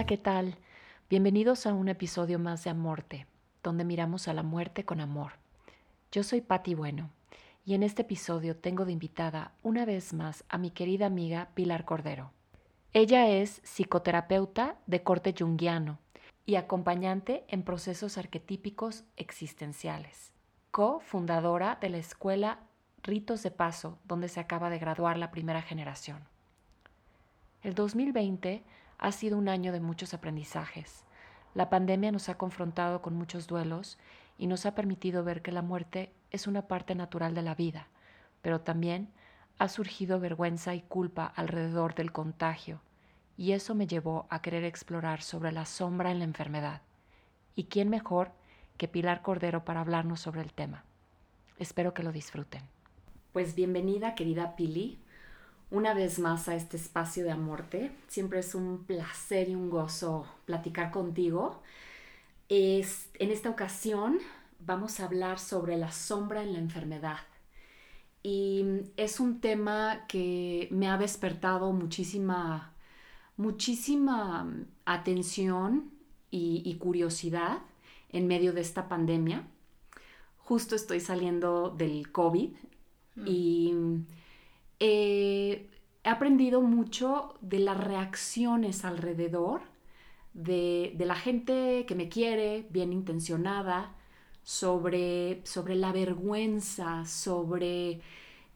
Hola, ¿qué tal? Bienvenidos a un episodio más de Amorte, donde miramos a la muerte con amor. Yo soy Patti Bueno y en este episodio tengo de invitada una vez más a mi querida amiga Pilar Cordero. Ella es psicoterapeuta de corte junguiano y acompañante en procesos arquetípicos existenciales, co-fundadora de la escuela Ritos de Paso, donde se acaba de graduar la primera generación. El 2020 ha sido un año de muchos aprendizajes. La pandemia nos ha confrontado con muchos duelos y nos ha permitido ver que la muerte es una parte natural de la vida, pero también ha surgido vergüenza y culpa alrededor del contagio, y eso me llevó a querer explorar sobre la sombra en la enfermedad. ¿Y quién mejor que Pilar Cordero para hablarnos sobre el tema? Espero que lo disfruten. Pues bienvenida, querida Pili una vez más a este espacio de Amorte. Siempre es un placer y un gozo platicar contigo. Es, en esta ocasión vamos a hablar sobre la sombra en la enfermedad. Y es un tema que me ha despertado muchísima, muchísima atención y, curiosidad en medio de esta pandemia. Justo estoy saliendo del COVID mm. y eh, he aprendido mucho de las reacciones alrededor de, la gente que me quiere, bien intencionada, sobre, sobre la vergüenza, sobre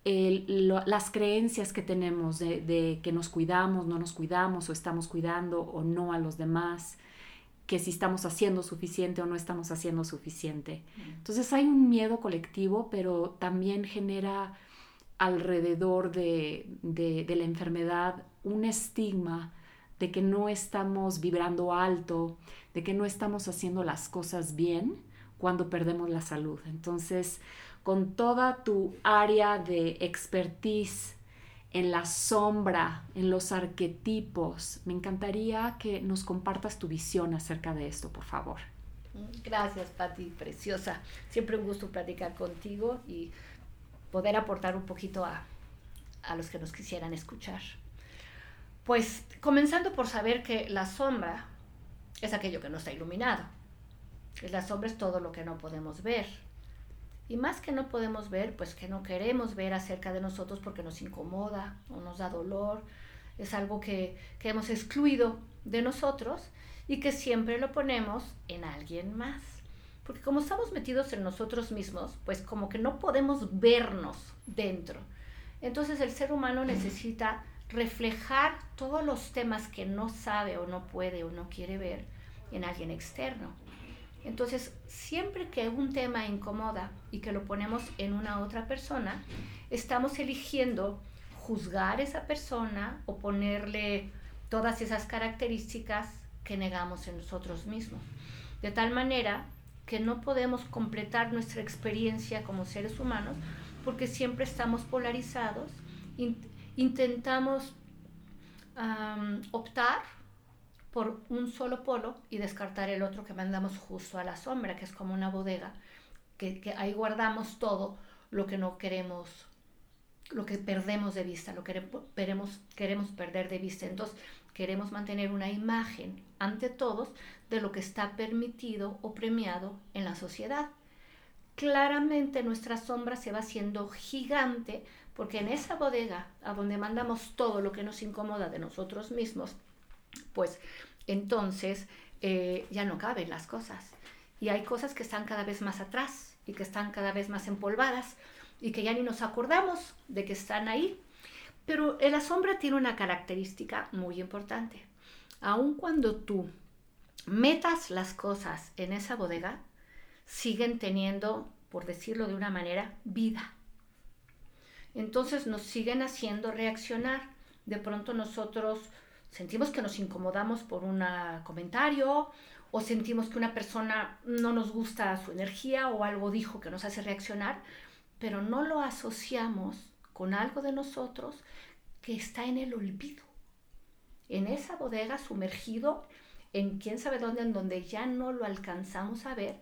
las creencias que tenemos de, de, que nos cuidamos, no nos cuidamos o estamos cuidando o no a los demás, que si estamos haciendo suficiente o no estamos haciendo suficiente. Mm. Entonces hay un miedo colectivo, pero también genera alrededor de, la enfermedad un estigma de que no estamos vibrando alto, de que no estamos haciendo las cosas bien cuando perdemos la salud. Entonces, con toda tu área de expertise en la sombra, en los arquetipos, me encantaría que nos compartas tu visión acerca de esto, por favor. Gracias, Patti, preciosa. Siempre un gusto platicar contigo y poder aportar un poquito a, los que nos quisieran escuchar. Pues comenzando por saber que la sombra es aquello que no está iluminado. La sombra es todo lo que no podemos ver. Y más que no podemos ver, pues que no queremos ver acerca de nosotros porque nos incomoda o nos da dolor. Es algo que, que hemos excluido de nosotros y que siempre lo ponemos en alguien más. Porque como estamos metidos en nosotros mismos, pues como que no podemos vernos dentro. Entonces el ser humano necesita reflejar todos los temas que no sabe o no puede o no quiere ver en alguien externo. Entonces, siempre que un tema incomoda y que lo ponemos en una otra persona, estamos eligiendo juzgar a esa persona o ponerle todas esas características que negamos en nosotros mismos. De tal manera que no podemos completar nuestra experiencia como seres humanos porque siempre estamos polarizados, intentamos optar por un solo polo y descartar el otro que mandamos justo a la sombra, que es como una bodega, que, ahí guardamos todo lo que no queremos, lo que perdemos de vista, lo que queremos, queremos perder de vista. Entonces, queremos mantener una imagen ante todos de lo que está permitido o premiado en la sociedad. Claramente nuestra sombra se va haciendo gigante porque en esa bodega a donde mandamos todo lo que nos incomoda de nosotros mismos, pues entonces eh, ya no caben las cosas. Y hay cosas que están cada vez más atrás y que están cada vez más empolvadas y que ya ni nos acordamos de que están ahí pero la sombra tiene una característica muy importante. Aun cuando tú metas las cosas en esa bodega, siguen teniendo, por decirlo de una manera, vida. Entonces nos siguen haciendo reaccionar. De pronto nosotros sentimos que nos incomodamos por un comentario o sentimos que una persona no nos gusta su energía o algo dijo que nos hace reaccionar, pero no lo asociamos con algo de nosotros que está en el olvido, en esa bodega sumergido en quién sabe dónde, en donde ya no lo alcanzamos a ver,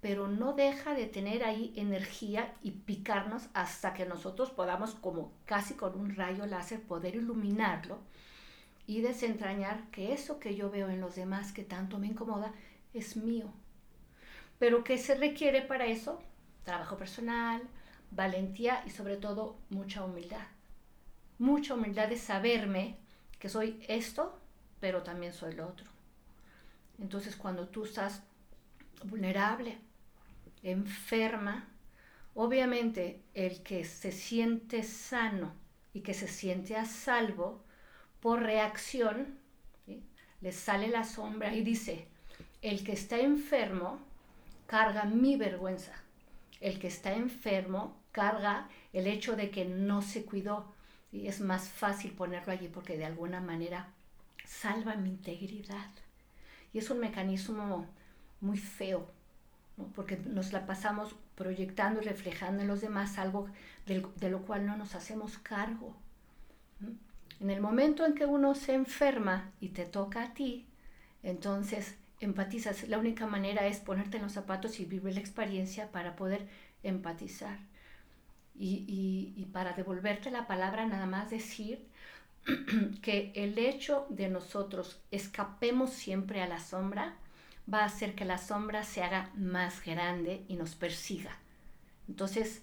pero no deja de tener ahí energía y picarnos hasta que nosotros podamos, como casi con un rayo láser, poder iluminarlo y desentrañar que eso que yo veo en los demás que tanto me incomoda es mío. Pero ¿qué se requiere para eso? Trabajo personal, valentía y sobre todo mucha humildad. Mucha humildad de saberme que soy esto, pero también soy lo otro. Entonces cuando tú estás vulnerable, enferma, obviamente el que se siente sano y que se siente a salvo, por reacción, le sale la sombra y dice, el que está enfermo carga mi vergüenza. El que está enfermo carga el hecho de que no se cuidó. Y es más fácil ponerlo allí porque de alguna manera salva mi integridad. Y es un mecanismo muy feo, porque nos la pasamos proyectando y reflejando en los demás algo de, lo cual no nos hacemos cargo. En el momento en que uno se enferma y te toca a ti, entonces empatizas. La única manera es ponerte en los zapatos y vivir la experiencia para poder empatizar. Y, para devolverte la palabra, nada más decir que el hecho de nosotros escapemos siempre a la sombra va a hacer que la sombra se haga más grande y nos persiga. Entonces,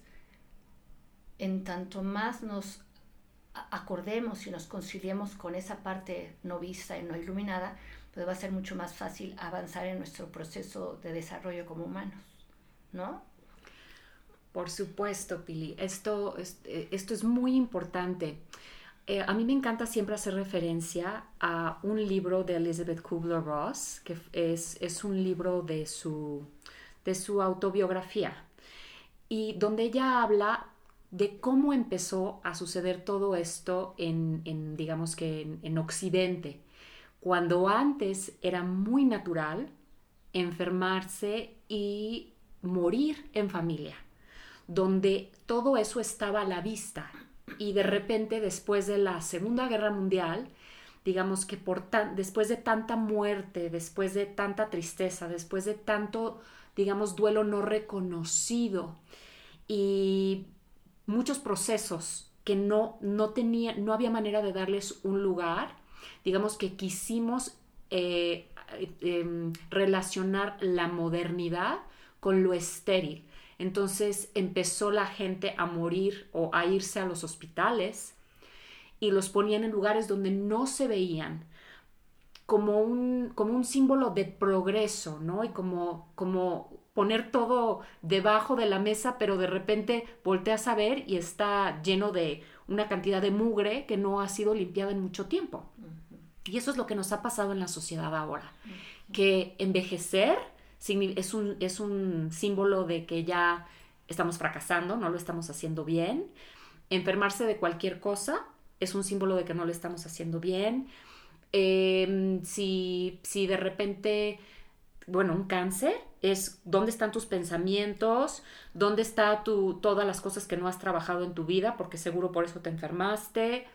en tanto más nos acordemos y nos conciliemos con esa parte no vista y no iluminada, pues va a ser mucho más fácil avanzar en nuestro proceso de desarrollo como humanos, ¿no? Por supuesto, Pili. Esto, eh, es muy importante. Eh, a mí me encanta siempre hacer referencia a un libro de Elizabeth Kubler-Ross, que es, un libro de su, autobiografía, y donde ella habla de cómo empezó a suceder todo esto en, digamos que en Occidente, cuando antes era muy natural enfermarse y morir en familia, donde todo eso estaba a la vista y de repente después de la Segunda Guerra Mundial, digamos que por después de tanta muerte, después de tanta tristeza, después de tanto, digamos, duelo no reconocido y muchos procesos que no, no, tenía, no había manera de darles un lugar, digamos que quisimos eh, em, relacionar la modernidad con lo estéril. Entonces empezó la gente a morir o a irse a los hospitales y los ponían en lugares donde no se veían como un, como un símbolo de progreso, ¿no? Y como, como poner todo debajo de la mesa, pero de repente volteas a ver y está lleno de una cantidad de mugre que no ha sido limpiada en mucho tiempo. Y eso es lo que nos ha pasado en la sociedad ahora, que envejecer es un, es un símbolo de que ya estamos fracasando, no lo estamos haciendo bien. Enfermarse de cualquier cosa es un símbolo de que no lo estamos haciendo bien. Em, si, si de repente, bueno, un cáncer es dónde están tus pensamientos, dónde está tu, todas las cosas que no has trabajado en tu vida, porque seguro por eso te enfermaste.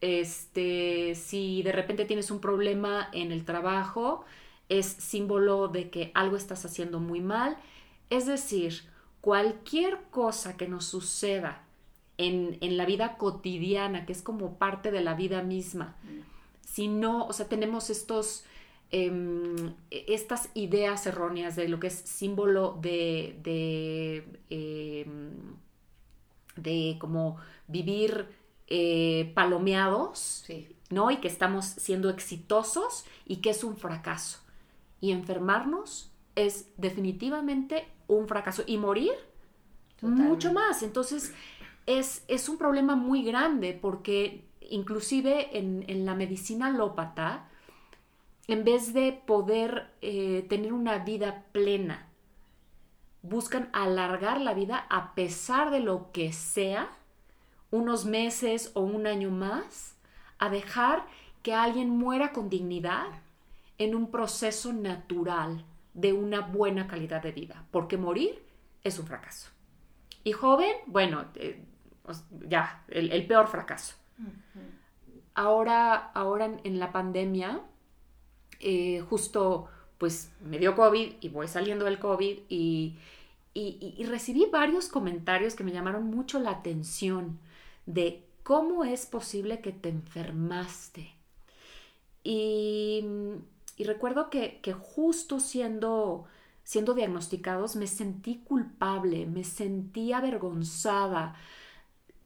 Este, si de repente tienes un problema en el trabajo, es símbolo de que algo estás haciendo muy mal. Es decir, cualquier cosa que nos suceda en, la vida cotidiana, que es como parte de la vida misma, si no, o sea, tenemos estos, em, estas ideas erróneas de lo que es símbolo de, de, em, de como vivir eh, palomeados, ¿no? Y que estamos siendo exitosos y que es un fracaso. Y enfermarnos es definitivamente un fracaso. Y morir, mucho más. Entonces, es, es, un problema muy grande porque inclusive en, la medicina alópata, en vez de poder eh, tener una vida plena, buscan alargar la vida a pesar de lo que sea unos meses o un año más a dejar que alguien muera con dignidad en un proceso natural de una buena calidad de vida, porque morir es un fracaso. Y joven, bueno, eh, ya, el, peor fracaso. Ahora, ahora en, la pandemia, eh, justo pues me dio COVID y voy saliendo del COVID y, y recibí varios comentarios que me llamaron mucho la atención de cómo es posible que te enfermaste. Y, recuerdo que, que, justo siendo, siendo diagnosticados me sentí culpable, me sentí avergonzada,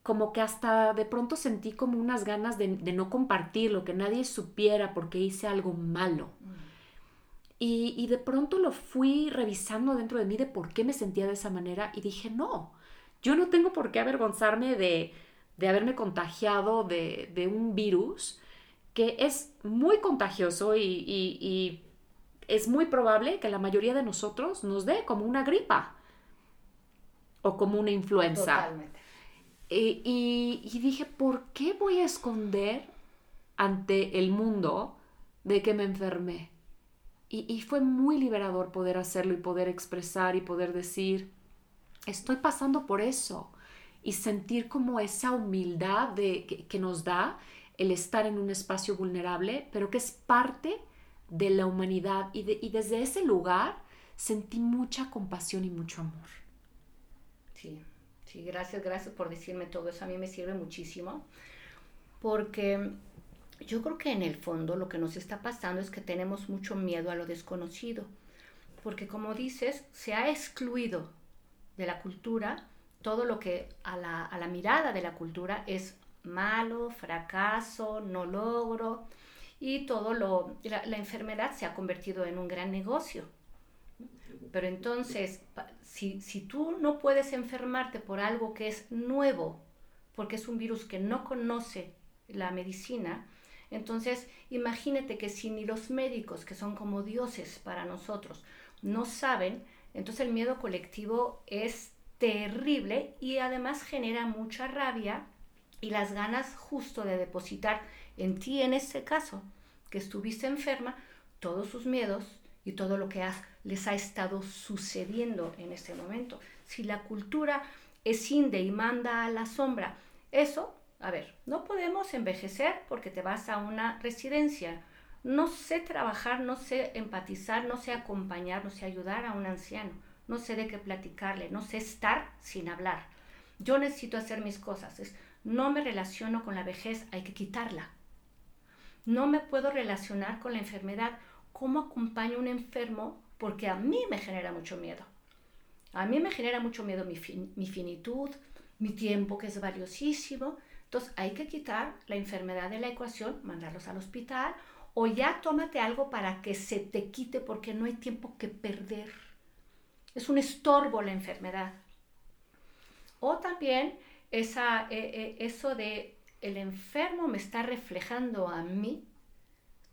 como que hasta de pronto sentí como unas ganas de, de no compartirlo, que nadie supiera porque hice algo malo. Mm. Y, y, de pronto lo fui revisando dentro de mí de por qué me sentía de esa manera y dije, no, yo no tengo por qué avergonzarme de, de haberme contagiado de, de, un virus que es muy contagioso y, y, es muy probable que la mayoría de nosotros nos dé como una gripa o como una influenza. Totalmente. Y, y dije, ¿por qué voy a esconder ante el mundo de que me enfermé? Y, fue muy liberador poder hacerlo y poder expresar y poder decir, estoy pasando por eso. Y sentir como esa humildad de, que, nos da el estar en un espacio vulnerable, pero que es parte de la humanidad. Y, y desde ese lugar sentí mucha compasión y mucho amor. Sí, sí, gracias, gracias por decirme todo eso. A mí me sirve muchísimo porque yo creo que en el fondo lo que nos está pasando es que tenemos mucho miedo a lo desconocido, porque como dices, se ha excluido de la cultura todo lo que a la, mirada de la cultura es malo, fracaso, no logro, y todo lo, la, enfermedad se ha convertido en un gran negocio. Pero entonces, si, si tú no puedes enfermarte por algo que es nuevo, porque es un virus que no conoce la medicina, entonces, imagínate que si ni los médicos, que son como dioses para nosotros, no saben, entonces el miedo colectivo es terrible y además genera mucha rabia y las ganas justo de depositar en ti, en ese caso, que estuviste enferma, todos sus miedos y todo lo que les ha estado sucediendo en este momento. Si la cultura es inde y manda a la sombra, eso a ver, no podemos envejecer porque te vas a una residencia. No sé trabajar, no sé empatizar, no sé acompañar, no sé ayudar a un anciano. No sé de qué platicarle, no sé estar sin hablar. Yo necesito hacer mis cosas. No me relaciono con la vejez, hay que quitarla. No me puedo relacionar con la enfermedad. ¿Cómo acompaño a un enfermo? Porque a mí me genera mucho miedo. A mí me genera mucho miedo mi, mi finitud, mi tiempo que es valiosísimo. Entonces hay que quitar la enfermedad de la ecuación, mandarlos al hospital o ya tómate algo para que se te quite porque no hay tiempo que perder. Es un estorbo la enfermedad. O también esa, eh, eh, eso de el enfermo me está reflejando a mí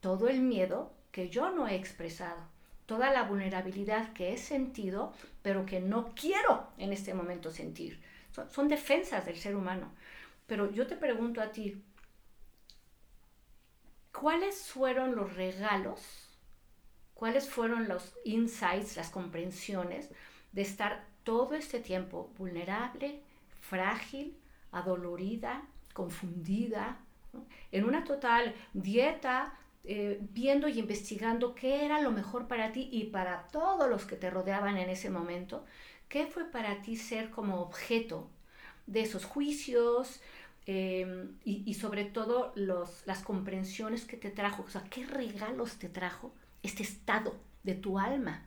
todo el miedo que yo no he expresado, toda la vulnerabilidad que he sentido, pero que no quiero en este momento sentir. son defensas del ser humano. Pero yo te pregunto a ti, ¿cuáles fueron los regalos? ¿Cuáles fueron los insights, las comprensiones de estar todo este tiempo vulnerable, frágil, adolorida, confundida, en una total dieta, eh, viendo y investigando qué era lo mejor para ti y para todos los que te rodeaban en ese momento? ¿Qué fue para ti ser como objeto de esos juicios em, y, sobre todo los, las comprensiones que te trajo, o sea, qué regalos te trajo este estado de tu alma.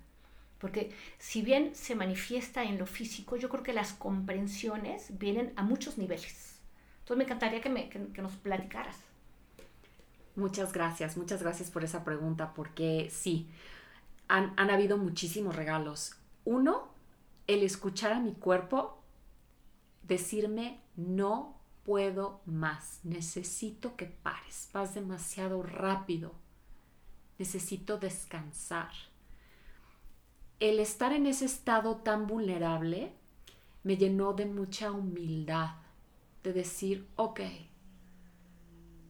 Porque si bien se manifiesta en lo físico, yo creo que las comprensiones vienen a muchos niveles. Entonces me encantaría que, nos platicaras. Muchas gracias, muchas gracias por esa pregunta, porque sí, han habido muchísimos regalos. Uno, el escuchar a mi cuerpo decirme no puedo más, necesito que pares, vas demasiado rápido, necesito descansar. El estar en ese estado tan vulnerable me llenó de mucha humildad, de decir, ok,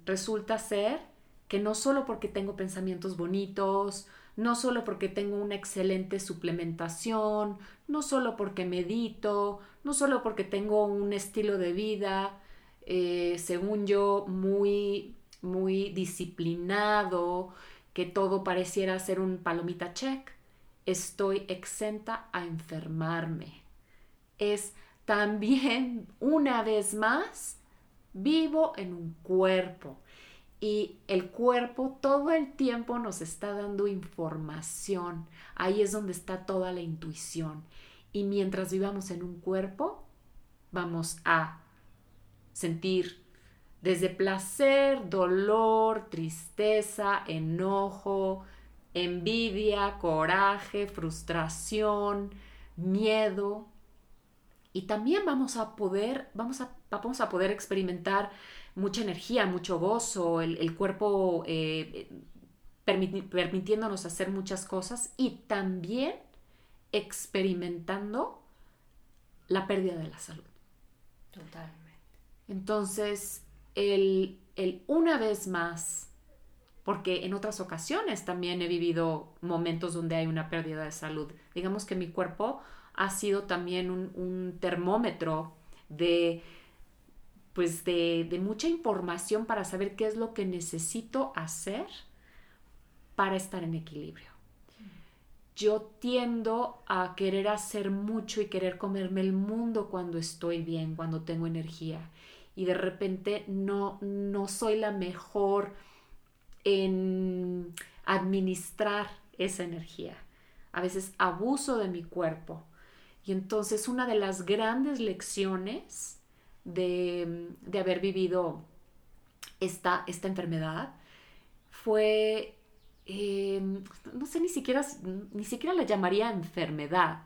resulta ser que no solo porque tengo pensamientos bonitos, no solo porque tengo una excelente suplementación, no solo porque medito, no solo porque tengo un estilo de vida, eh, según yo, muy, muy disciplinado, que todo pareciera ser un palomita check, estoy exenta a enfermarme. Es también, una vez más, vivo en un cuerpo y el cuerpo todo el tiempo nos está dando información. Ahí es donde está toda la intuición. Y mientras vivamos en un cuerpo, vamos a sentir desde placer, dolor, tristeza, enojo, envidia, coraje, frustración, miedo. Y también vamos a poder, vamos a, vamos a poder experimentar mucha energía, mucho gozo, el, cuerpo eh, permitiéndonos hacer muchas cosas y también experimentando la pérdida de la salud. Totalmente. Entonces, el, el una vez más, porque en otras ocasiones también he vivido momentos donde hay una pérdida de salud. Digamos que mi cuerpo ha sido también un, termómetro de pues de, mucha información para saber qué es lo que necesito hacer para estar en equilibrio. Yo tiendo a querer hacer mucho y querer comerme el mundo cuando estoy bien, cuando tengo energía. Y de repente no, no soy la mejor en administrar esa energía. A veces abuso de mi cuerpo. Y entonces una de las grandes lecciones de, haber vivido esta, esta enfermedad fue, em, no sé, ni siquiera, ni siquiera la llamaría enfermedad,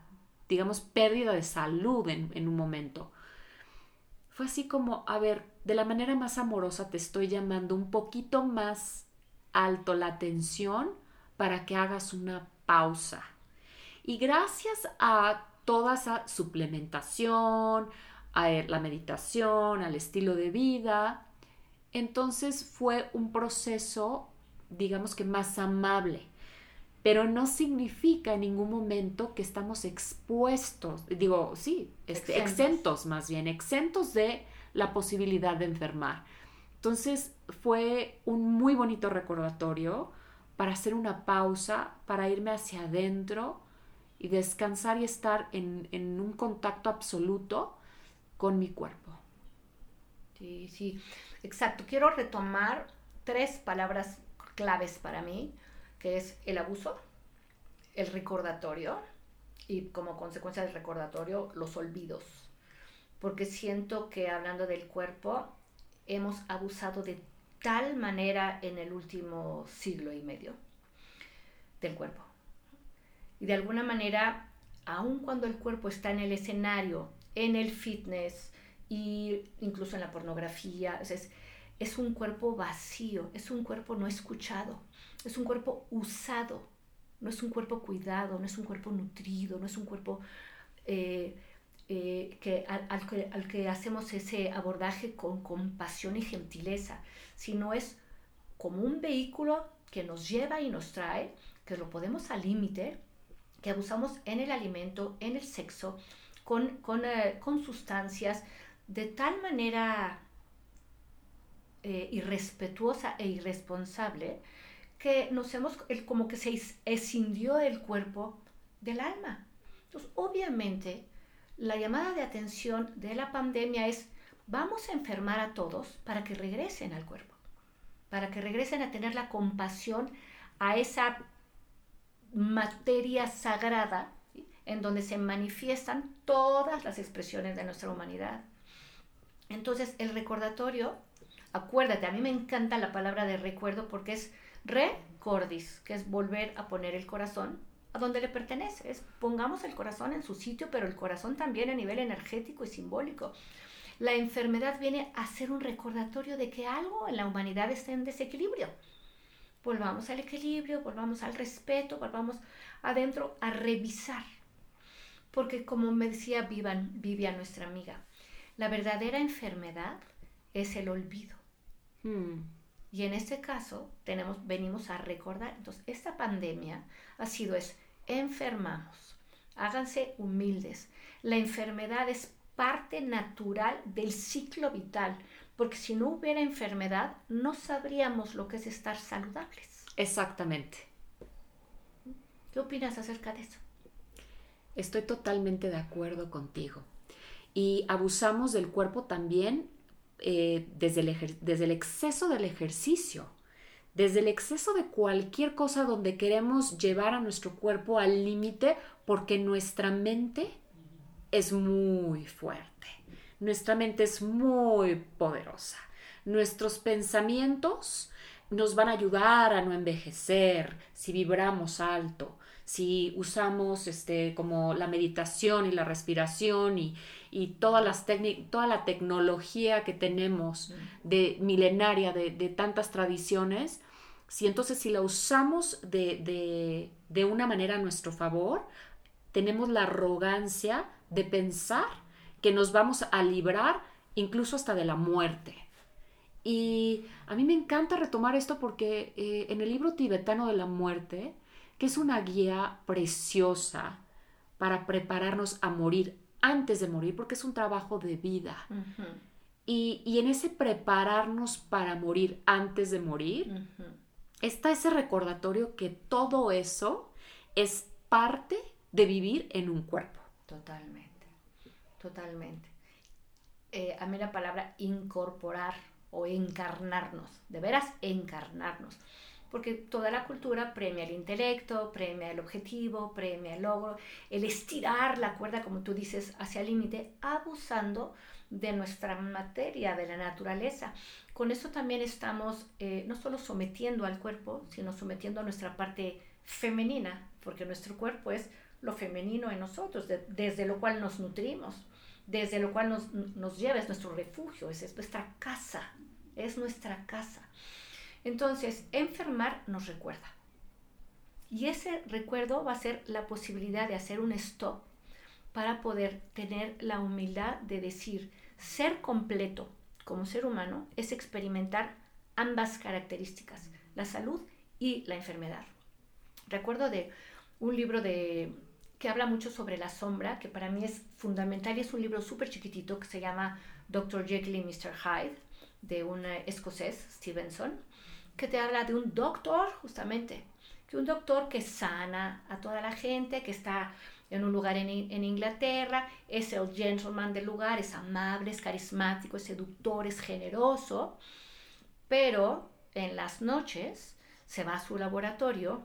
digamos, pérdida de salud en, en un momento. Fue así como, a ver, de la manera más amorosa te estoy llamando un poquito más alto la atención para que hagas una pausa. Y gracias a toda esa suplementación, a la meditación, al estilo de vida. Entonces fue un proceso, digamos que más amable, pero no significa en ningún momento que estamos expuestos, digo, sí, este, exentos. exentos más bien, exentos de la posibilidad de enfermar. Entonces fue un muy bonito recordatorio para hacer una pausa, para irme hacia adentro y descansar y estar en, un contacto absoluto con mi cuerpo. Sí, sí, exacto. Quiero retomar tres palabras claves para mí, que es el abuso, el recordatorio y como consecuencia del recordatorio los olvidos. Porque siento que hablando del cuerpo, hemos abusado de tal manera en el último siglo y medio del cuerpo. Y de alguna manera, aun cuando el cuerpo está en el escenario en el fitness e incluso en la pornografía. Es, es un cuerpo vacío, es un cuerpo no escuchado, es un cuerpo usado, no es un cuerpo cuidado, no es un cuerpo nutrido, no es un cuerpo eh, eh, que, al, al que hacemos ese abordaje con compasión y gentileza, sino es como un vehículo que nos lleva y nos trae, que lo podemos al límite, que abusamos en el alimento, en el sexo, eh, con, sustancias de tal manera eh, irrespetuosa e irresponsable que nos hemos, como que se escindió el cuerpo del alma. Entonces, obviamente, la llamada de atención de la pandemia es, vamos a enfermar a todos para que regresen al cuerpo, para que regresen a tener la compasión a esa materia sagrada en donde se manifiestan todas las expresiones de nuestra humanidad. Entonces, el recordatorio, acuérdate, a mí me encanta la palabra de recuerdo porque es recordis, que es volver a poner el corazón a donde le pertenece. Es pongamos el corazón en su sitio, pero el corazón también a nivel energético y simbólico. La enfermedad viene a ser un recordatorio de que algo en la humanidad está en desequilibrio. Volvamos al equilibrio, volvamos al respeto, volvamos adentro a revisar porque como me decía Vivian, Vivian nuestra amiga, la verdadera enfermedad es el olvido. Hmm. Y en este caso tenemos, venimos a recordar, entonces esta pandemia ha sido es, enfermamos, háganse humildes. La enfermedad es parte natural del ciclo vital, porque si no hubiera enfermedad no sabríamos lo que es estar saludables. Exactamente. ¿Qué opinas acerca de eso? Estoy totalmente de acuerdo contigo. Y abusamos del cuerpo también eh, desde, el desde el exceso del ejercicio, desde el exceso de cualquier cosa donde queremos llevar a nuestro cuerpo al límite porque nuestra mente es muy fuerte, nuestra mente es muy poderosa, nuestros pensamientos nos van a ayudar a no envejecer si vibramos alto, si usamos este, como la meditación y la respiración y, todas las toda la tecnología que tenemos de milenaria, de, tantas tradiciones, si entonces si la usamos de, de una manera a nuestro favor, tenemos la arrogancia de pensar que nos vamos a librar incluso hasta de la muerte. Y a mí me encanta retomar esto porque eh, en el libro tibetano de la muerte, que es una guía preciosa para prepararnos a morir antes de morir, porque es un trabajo de vida. y, en ese prepararnos para morir antes de morir, está ese recordatorio que todo eso es parte de vivir en un cuerpo. Totalmente, totalmente. Eh, a mí la palabra incorporar o encarnarnos, de veras encarnarnos porque toda la cultura premia el intelecto, premia el objetivo, premia el logro, el estirar la cuerda, como tú dices, hacia el límite, abusando de nuestra materia, de la naturaleza. Con eso también estamos eh, no solo sometiendo al cuerpo, sino sometiendo a nuestra parte femenina, porque nuestro cuerpo es lo femenino en nosotros, desde lo cual nos nutrimos, desde lo cual nos, nos lleva, es nuestro refugio, es nuestra casa, es nuestra casa. Entonces, enfermar nos recuerda. Y ese recuerdo va a ser la posibilidad de hacer un stop para poder tener la humildad de decir, ser completo como ser humano es experimentar ambas características, la salud y la enfermedad. Recuerdo de un libro de, que habla mucho sobre la sombra, que para mí es fundamental y es un libro súper chiquitito que se llama Dr. Jekyll y Mr. Hyde, de un escocés, Stevenson que te habla de un doctor, justamente, que un doctor que sana a toda la gente, que está en un lugar en, Inglaterra, es el gentleman del lugar, es amable, es carismático, es seductor, es generoso, pero en las noches se va a su laboratorio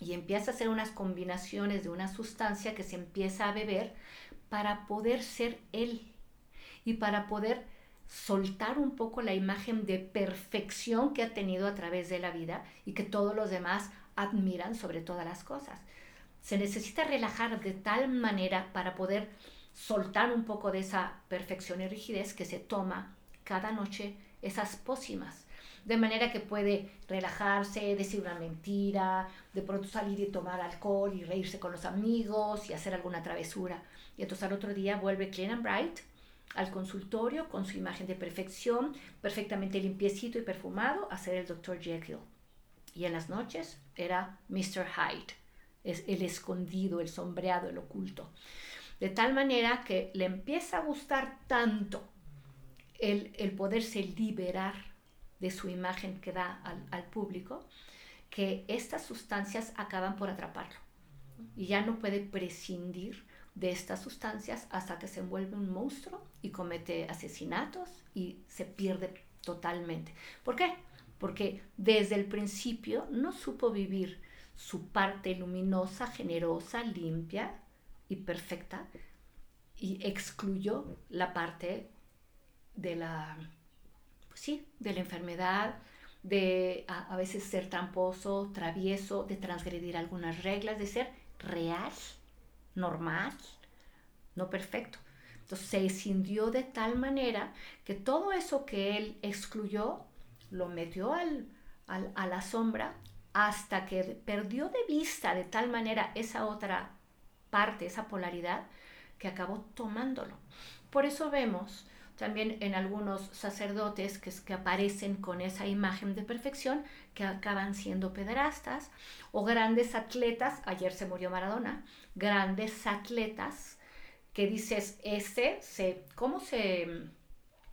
y empieza a hacer unas combinaciones de una sustancia que se empieza a beber para poder ser él y para poder soltar un poco la imagen de perfección que ha tenido a través de la vida y que todos los demás admiran sobre todas las cosas. Se necesita relajar de tal manera para poder soltar un poco de esa perfección y rigidez que se toma cada noche esas pócimas. De manera que puede relajarse, decir una mentira, de pronto salir y tomar alcohol y reírse con los amigos y hacer alguna travesura. Y entonces al otro día vuelve clean and bright al consultorio con su imagen de perfección, perfectamente limpiecito y perfumado, a ser el Dr. Jekyll. Y en las noches era Mr. Hyde, es el escondido, el sombreado, el oculto. De tal manera que le empieza a gustar tanto el, el poderse liberar de su imagen que da al, al público, que estas sustancias acaban por atraparlo. Y ya no puede prescindir de estas sustancias hasta que se envuelve un monstruo y comete asesinatos y se pierde totalmente. ¿Por qué? Porque desde el principio no supo vivir su parte luminosa, generosa, limpia y perfecta y excluyó la parte de la, pues sí, de la enfermedad, de a, veces ser tramposo, travieso, de transgredir algunas reglas, de ser real normal, no perfecto. Entonces se escindió de tal manera que todo eso que él excluyó lo metió al, a la sombra hasta que perdió de vista de tal manera esa otra parte, esa polaridad, que acabó tomándolo. Por eso vemos también en algunos sacerdotes que, que aparecen con esa imagen de perfección que acaban siendo pederastas o grandes atletas, ayer se murió Maradona, grandes atletas que dices, este, se, ¿cómo se,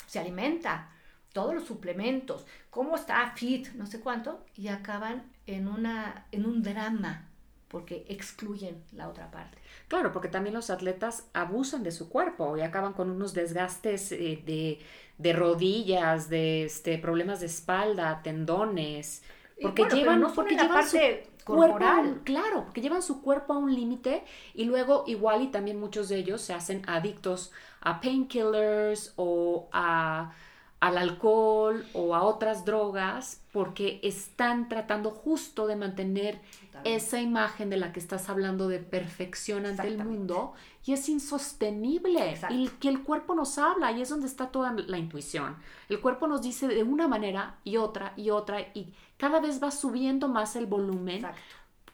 se alimenta? Todos los suplementos, cómo está fit, no sé cuánto, y acaban en, una, en un drama porque excluyen la otra parte. Claro, porque también los atletas abusan de su cuerpo y acaban con unos desgastes eh, de, de, rodillas, de este, problemas de espalda, tendones, porque llevan, no porque llevan su corporal. claro, porque llevan su cuerpo a un límite y luego igual y también muchos de ellos se hacen adictos a painkillers o a al alcohol o a otras drogas porque están tratando justo de mantener esa imagen de la que estás hablando de perfección ante el mundo y es insostenible. Y que el cuerpo nos habla y es donde está toda la intuición. El cuerpo nos dice de una manera y otra y otra y cada vez va subiendo más el volumen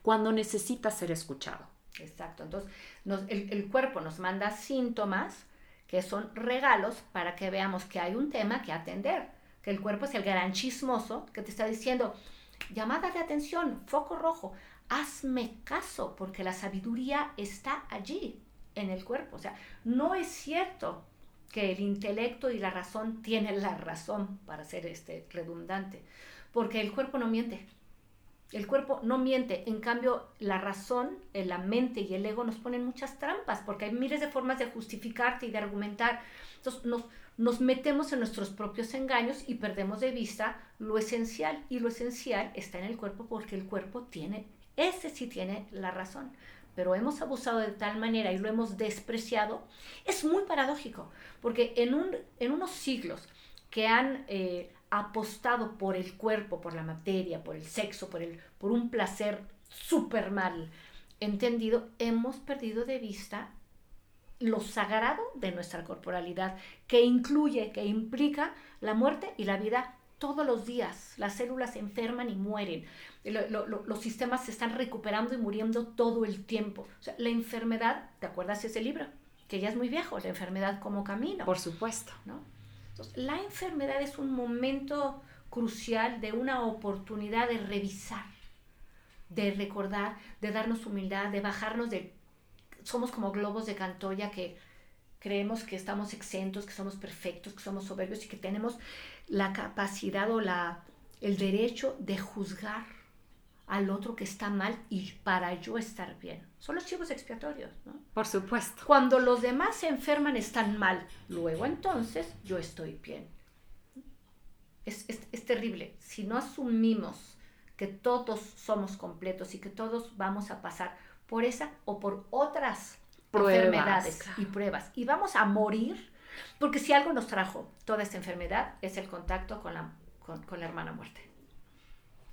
cuando necesita ser escuchado. Exacto, entonces el, el cuerpo nos manda síntomas que son regalos para que veamos que hay un tema que atender, que el cuerpo es el gran chismoso que te está diciendo, llamada de atención, foco rojo, hazme caso, porque la sabiduría está allí, en el cuerpo. O sea, no es cierto que el intelecto y la razón tienen la razón, para ser este, redundante, porque el cuerpo no miente. El cuerpo no miente, en cambio la razón, la mente y el ego nos ponen muchas trampas, porque hay miles de formas de justificarte y de argumentar. Entonces nos, nos metemos en nuestros propios engaños y perdemos de vista lo esencial. Y lo esencial está en el cuerpo porque el cuerpo tiene, ese sí tiene la razón. Pero hemos abusado de tal manera y lo hemos despreciado. Es muy paradójico, porque en, un, en unos siglos que han... Eh, apostado por el cuerpo, por la materia, por el sexo, por, el, por un placer súper mal entendido, hemos perdido de vista lo sagrado de nuestra corporalidad, que incluye, que implica la muerte y la vida todos los días. Las células se enferman y mueren. los sistemas se están recuperando y muriendo todo el tiempo. O sea, la enfermedad, ¿te acuerdas ese libro? Que ya es muy viejo, la enfermedad como camino. Por supuesto. ¿no? La enfermedad es un momento crucial de una oportunidad de revisar, de recordar, de darnos humildad, de bajarnos de... Somos como globos de cantoya que creemos que estamos exentos, que somos perfectos, que somos soberbios y que tenemos la capacidad o la, el derecho de juzgar al otro que está mal y para yo estar bien. Son los chivos expiatorios, ¿no? Por supuesto. Cuando los demás se enferman, están mal. Luego entonces yo estoy bien. Es, es, terrible. Si no asumimos que todos somos completos y que todos vamos a pasar por esa o por otras enfermedades y pruebas y vamos a morir, porque si algo nos trajo toda esta enfermedad es el contacto con la, con, con la hermana muerte.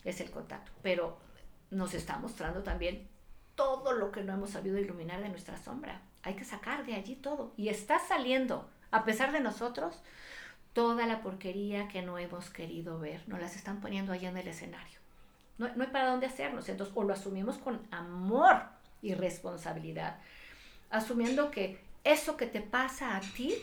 Es el contacto. Pero nos está mostrando también todo lo que no hemos sabido iluminar de nuestra sombra. Hay que sacar de allí todo. Y está saliendo, a pesar de nosotros, toda la porquería que no hemos querido ver. Nos las están poniendo allá en el escenario. No, no hay para dónde hacernos. Entonces, o lo asumimos con amor y responsabilidad, asumiendo que eso que te pasa a ti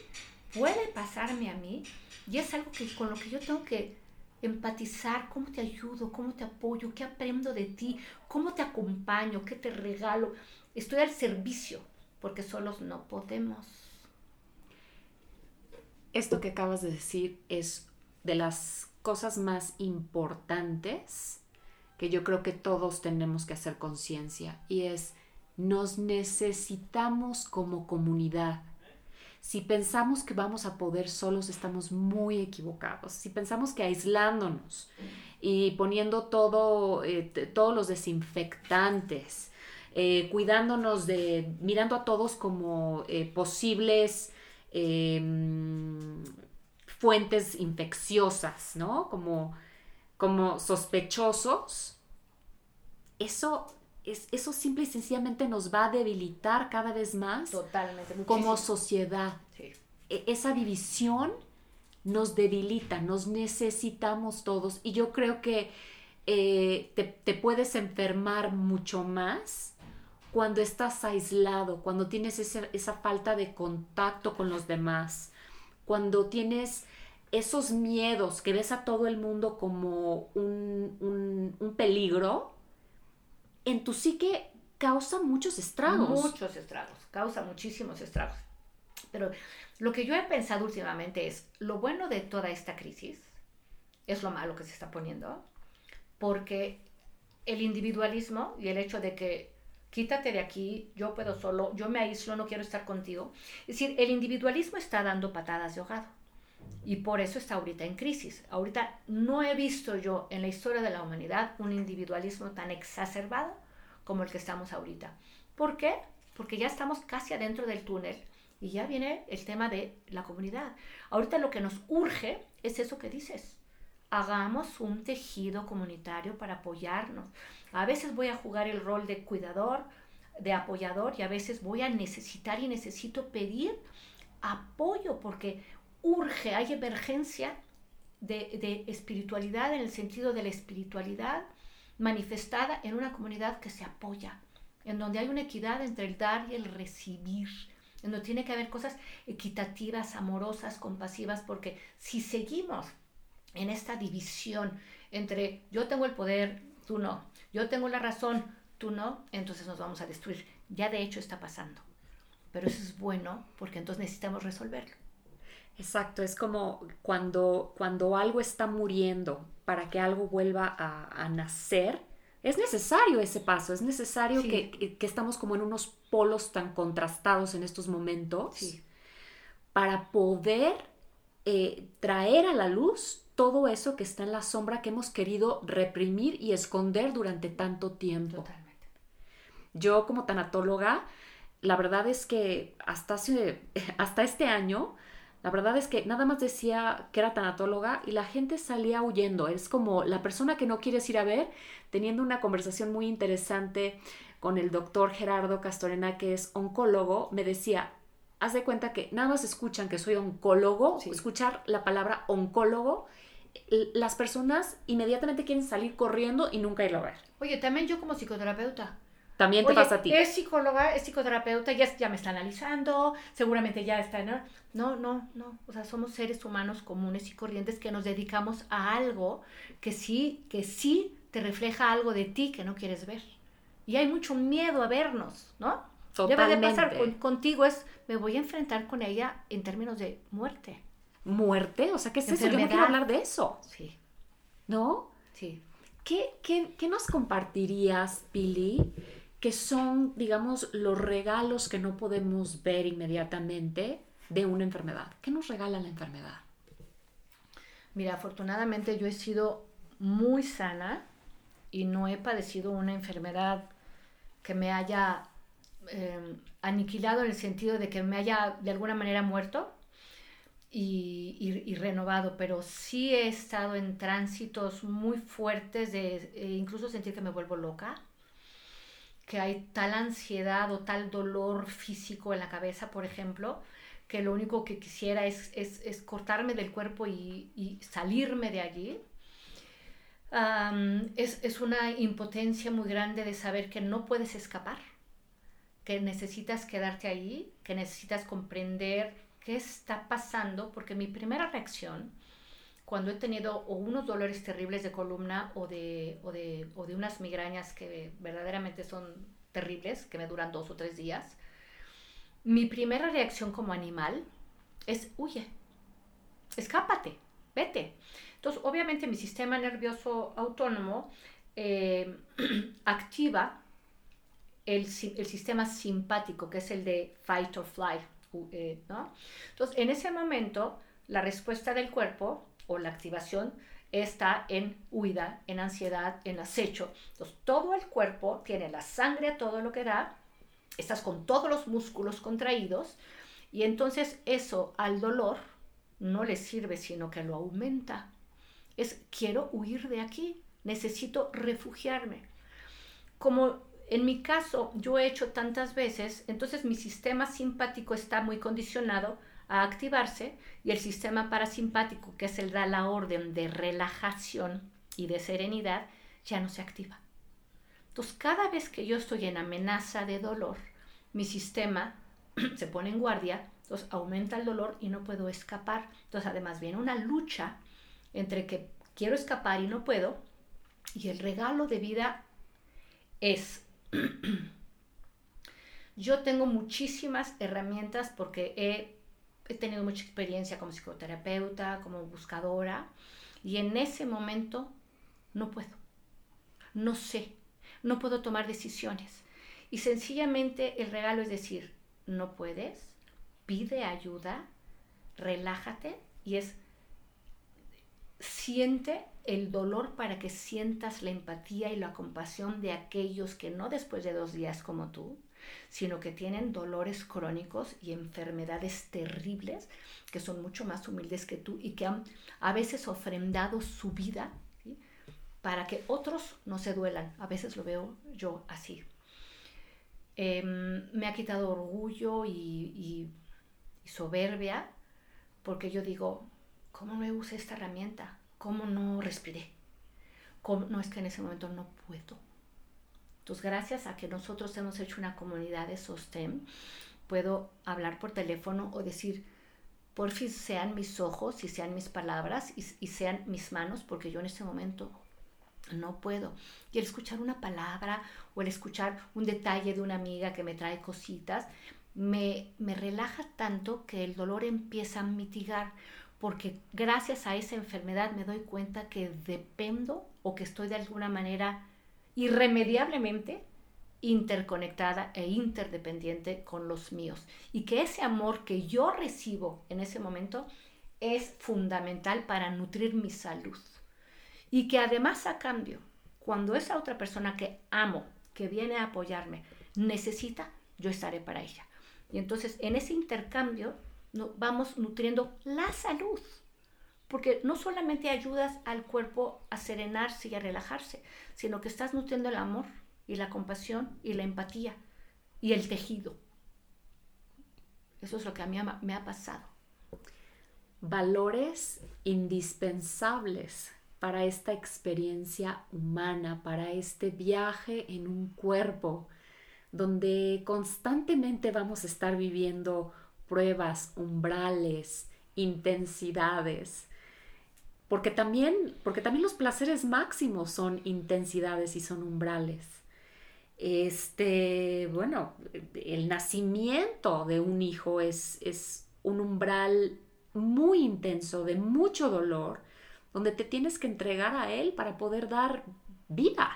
puede pasarme a mí y es algo que con lo que yo tengo que empatizar, cómo te ayudo, cómo te apoyo, qué aprendo de ti, cómo te acompaño, qué te regalo. Estoy al servicio, porque solos no podemos. Esto que acabas de decir es de las cosas más importantes que yo creo que todos tenemos que hacer conciencia y es nos necesitamos como comunidad si pensamos que vamos a poder solos, estamos muy equivocados. Si pensamos que aislándonos y poniendo todo, eh, todos los desinfectantes, eh, cuidándonos de, mirando a todos como eh, posibles em, fuentes infecciosas, ¿no? Como, como sospechosos, eso eso simple y sencillamente nos va a debilitar cada vez más Totalmente, como sociedad. E, esa división nos debilita, nos necesitamos todos. Y yo creo que eh, te, puedes enfermar mucho más cuando estás aislado, cuando tienes esa, falta de contacto con los demás, cuando tienes esos miedos que ves a todo el mundo como un, un peligro en tu psique causa muchos estragos. Muchos estragos, causa muchísimos estragos. Pero lo que yo he pensado últimamente es, lo bueno de toda esta crisis es lo malo que se está poniendo, porque el individualismo y el hecho de que quítate de aquí, yo puedo solo, yo me aíslo, no quiero estar contigo. Es decir, el individualismo está dando patadas de ahogado y por eso está ahorita en crisis. Ahorita no he visto yo en la historia de la humanidad un individualismo tan exacerbado como el que estamos ahorita. ¿Por qué? Porque ya estamos casi adentro del túnel y ya viene el tema de la comunidad. Ahorita lo que nos urge es eso que dices. Hagamos un tejido comunitario para apoyarnos. A veces voy a jugar el rol de cuidador, de apoyador y a veces voy a necesitar y necesito pedir apoyo porque urge, hay emergencia de, de, espiritualidad en el sentido de la espiritualidad manifestada en una comunidad que se apoya, en donde hay una equidad entre el dar y el recibir, en donde tiene que haber cosas equitativas, amorosas, compasivas, porque si seguimos en esta división entre yo tengo el poder, tú no, yo tengo la razón, tú no, entonces nos vamos a destruir. Ya de hecho está pasando. Pero eso es bueno porque entonces necesitamos resolverlo. Exacto, es como cuando, cuando algo está muriendo para que algo vuelva a, nacer, es necesario ese paso, es necesario que, que, estamos como en unos polos tan contrastados en estos momentos para poder eh, traer a la luz todo eso que está en la sombra que hemos querido reprimir y esconder durante tanto tiempo. Totalmente. Yo como tanatóloga, la verdad es que hasta, hasta este año la verdad es que nada más decía que era tanatóloga y la gente salía huyendo. Es como la persona que no quieres ir a ver, teniendo una conversación muy interesante con el doctor Gerardo Castorena, que es oncólogo, me decía, haz de cuenta que nada más escuchan que soy oncólogo, escuchar la palabra oncólogo, las personas inmediatamente quieren salir corriendo y nunca ir a ver. Oye, también yo como psicoterapeuta, también te pasa a ti. Es psicóloga, es psicoterapeuta, ya, ya me está analizando, seguramente ya está, ¿no? No, no, no. O sea, somos seres humanos comunes y corrientes que nos dedicamos a algo que sí, que sí te refleja algo de ti que no quieres ver. Y hay mucho miedo a vernos, ¿no? Totalmente. Debe de pasar contigo es, me voy a enfrentar con ella en términos de muerte. ¿Muerte? O sea, ¿qué es eso? Yo no quiero hablar de eso. Sí. ¿No? Sí. ¿Qué, qué, qué nos compartirías, Pili? Que son, digamos, los regalos que no podemos ver inmediatamente de una enfermedad. ¿Qué nos regala la enfermedad? Mira, afortunadamente yo he sido muy sana y no he padecido una enfermedad que me haya em, aniquilado en el sentido de que me haya de alguna manera muerto y, renovado, pero sí he estado en tránsitos muy fuertes de e incluso sentir que me vuelvo loca que hay tal ansiedad o tal dolor físico en la cabeza, por ejemplo, que lo único que quisiera es, es, cortarme del cuerpo y, salirme de allí. es, es, una impotencia muy grande de saber que no puedes escapar, que necesitas quedarte ahí, que necesitas comprender qué está pasando, porque mi primera reacción cuando he tenido o unos dolores terribles de columna o de, o de, o de unas migrañas que verdaderamente son terribles, que me duran dos o tres días, mi primera reacción como animal es huye, escápate, vete. Entonces, obviamente mi sistema nervioso autónomo eh, activa el, el, sistema simpático, que es el de fight or flight. Eh, ¿no? Entonces, en ese momento, la respuesta del cuerpo o la activación está en huida, en ansiedad, en acecho. Entonces, todo el cuerpo tiene la sangre a todo lo que da, estás con todos los músculos contraídos y entonces eso al dolor no le sirve, sino que lo aumenta. Es quiero huir de aquí, necesito refugiarme. Como en mi caso yo he hecho tantas veces, entonces mi sistema simpático está muy condicionado a activarse y el sistema parasimpático, que es el da la orden de relajación y de serenidad, ya no se activa. Entonces, cada vez que yo estoy en amenaza de dolor, mi sistema se pone en guardia, entonces aumenta el dolor y no puedo escapar. Entonces, además viene una lucha entre que quiero escapar y no puedo, y el regalo de vida es yo tengo muchísimas herramientas porque he he tenido mucha experiencia como psicoterapeuta, como buscadora, y en ese momento no puedo, no sé, no puedo tomar decisiones. Y sencillamente el regalo es decir, no puedes, pide ayuda, relájate y es siente el dolor para que sientas la empatía y la compasión de aquellos que no después de dos días como tú, sino que tienen dolores crónicos y enfermedades terribles, que son mucho más humildes que tú y que han a veces ofrendado su vida para que otros no se duelan. A veces lo veo yo así. Em, me ha quitado orgullo y, y soberbia porque yo digo, ¿cómo no usé esta herramienta? ¿Cómo no respiré? ¿Cómo? No es que en ese momento no puedo. Entonces, gracias a que nosotros hemos hecho una comunidad de sostén, puedo hablar por teléfono o decir, por fin sean mis ojos y sean mis palabras y, y sean mis manos, porque yo en ese momento no puedo. Y el escuchar una palabra o el escuchar un detalle de una amiga que me trae cositas, me, me relaja tanto que el dolor empieza a mitigar porque gracias a esa enfermedad me doy cuenta que dependo o que estoy de alguna manera irremediablemente interconectada e interdependiente con los míos. Y que ese amor que yo recibo en ese momento es fundamental para nutrir mi salud. Y que además a cambio cuando esa otra persona que amo que viene a apoyarme necesita yo estaré para ella. Y entonces en ese intercambio vamos nutriendo la salud. Porque no solamente ayudas al cuerpo a serenarse y a relajarse, sino que estás nutriendo el amor y la compasión y la empatía y el tejido. Eso es lo que a mí me ha pasado. Valores indispensables para esta experiencia humana, para este viaje en un cuerpo, donde constantemente vamos a estar viviendo pruebas, umbrales, intensidades. Porque también, porque también los placeres máximos son intensidades y son umbrales. Este, bueno, el nacimiento de un hijo es, es un umbral muy intenso, de mucho dolor, donde te tienes que entregar a él para poder dar vida.